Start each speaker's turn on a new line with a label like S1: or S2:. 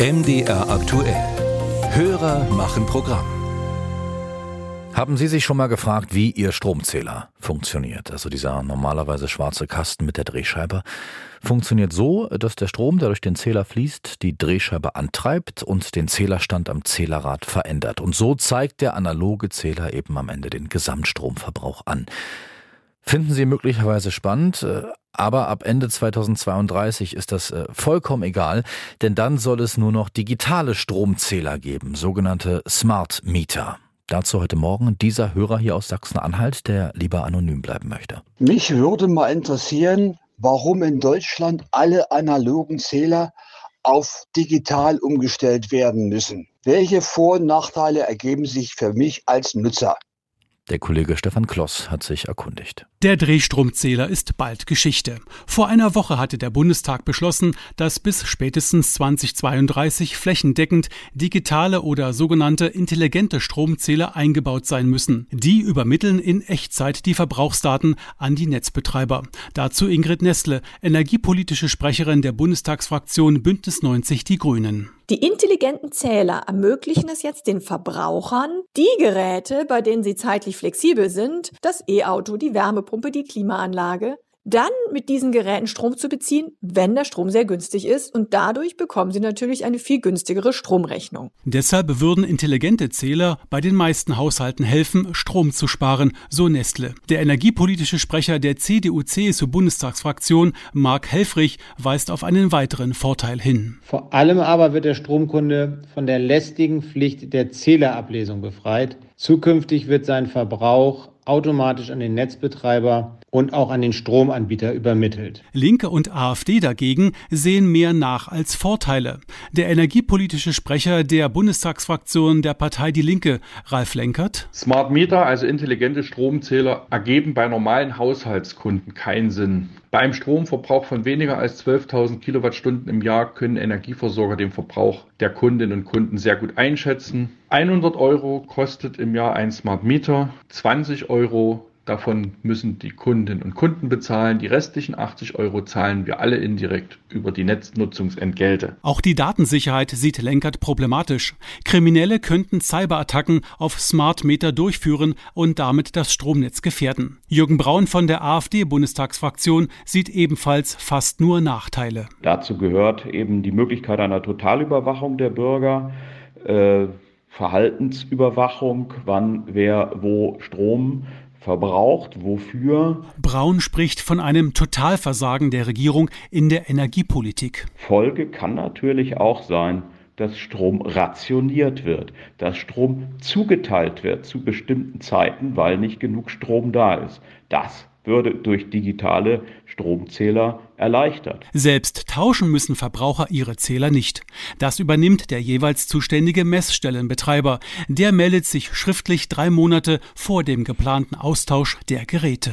S1: MDR aktuell. Hörer machen Programm.
S2: Haben Sie sich schon mal gefragt, wie Ihr Stromzähler funktioniert? Also dieser normalerweise schwarze Kasten mit der Drehscheibe funktioniert so, dass der Strom, der durch den Zähler fließt, die Drehscheibe antreibt und den Zählerstand am Zählerrad verändert. Und so zeigt der analoge Zähler eben am Ende den Gesamtstromverbrauch an. Finden Sie möglicherweise spannend, äh, aber ab Ende 2032 ist das äh, vollkommen egal, denn dann soll es nur noch digitale Stromzähler geben, sogenannte Smart Meter. Dazu heute Morgen dieser Hörer hier aus Sachsen-Anhalt, der lieber anonym bleiben möchte.
S3: Mich würde mal interessieren, warum in Deutschland alle analogen Zähler auf digital umgestellt werden müssen. Welche Vor- und Nachteile ergeben sich für mich als Nutzer?
S2: Der Kollege Stefan Kloss hat sich erkundigt.
S4: Der Drehstromzähler ist bald Geschichte. Vor einer Woche hatte der Bundestag beschlossen, dass bis spätestens 2032 flächendeckend digitale oder sogenannte intelligente Stromzähler eingebaut sein müssen. Die übermitteln in Echtzeit die Verbrauchsdaten an die Netzbetreiber. Dazu Ingrid Nestle, energiepolitische Sprecherin der Bundestagsfraktion Bündnis 90 Die Grünen.
S5: Die intelligenten Zähler ermöglichen es jetzt den Verbrauchern, die Geräte, bei denen sie zeitlich flexibel sind, das E-Auto, die Wärmepumpe, die Klimaanlage, dann mit diesen Geräten Strom zu beziehen, wenn der Strom sehr günstig ist und dadurch bekommen sie natürlich eine viel günstigere Stromrechnung.
S4: Deshalb würden intelligente Zähler bei den meisten Haushalten helfen, Strom zu sparen, so Nestle. Der energiepolitische Sprecher der CDU-CSU-Bundestagsfraktion, Marc Helfrich, weist auf einen weiteren Vorteil hin.
S6: Vor allem aber wird der Stromkunde von der lästigen Pflicht der Zählerablesung befreit. Zukünftig wird sein Verbrauch automatisch an den Netzbetreiber und auch an den Stromanbieter übermittelt.
S4: Linke und AfD dagegen sehen mehr nach als Vorteile. Der energiepolitische Sprecher der Bundestagsfraktion der Partei Die Linke, Ralf Lenkert.
S7: Smart Meter, also intelligente Stromzähler, ergeben bei normalen Haushaltskunden keinen Sinn. Bei einem Stromverbrauch von weniger als 12.000 Kilowattstunden im Jahr können Energieversorger den Verbrauch der Kundinnen und Kunden sehr gut einschätzen. 100 Euro kostet im Jahr ein Smart Meter, 20 Euro Davon müssen die Kundinnen und Kunden bezahlen. Die restlichen 80 Euro zahlen wir alle indirekt über die Netznutzungsentgelte.
S4: Auch die Datensicherheit sieht Lenkert problematisch. Kriminelle könnten Cyberattacken auf Smart Meter durchführen und damit das Stromnetz gefährden. Jürgen Braun von der AfD-Bundestagsfraktion sieht ebenfalls fast nur Nachteile.
S8: Dazu gehört eben die Möglichkeit einer Totalüberwachung der Bürger. Äh, Verhaltensüberwachung, wann wer wo Strom verbraucht, wofür.
S4: Braun spricht von einem Totalversagen der Regierung in der Energiepolitik.
S8: Folge kann natürlich auch sein, dass Strom rationiert wird, dass Strom zugeteilt wird zu bestimmten Zeiten, weil nicht genug Strom da ist. Das würde durch digitale Stromzähler erleichtert.
S4: Selbst tauschen müssen Verbraucher ihre Zähler nicht. Das übernimmt der jeweils zuständige Messstellenbetreiber. Der meldet sich schriftlich drei Monate vor dem geplanten Austausch der Geräte.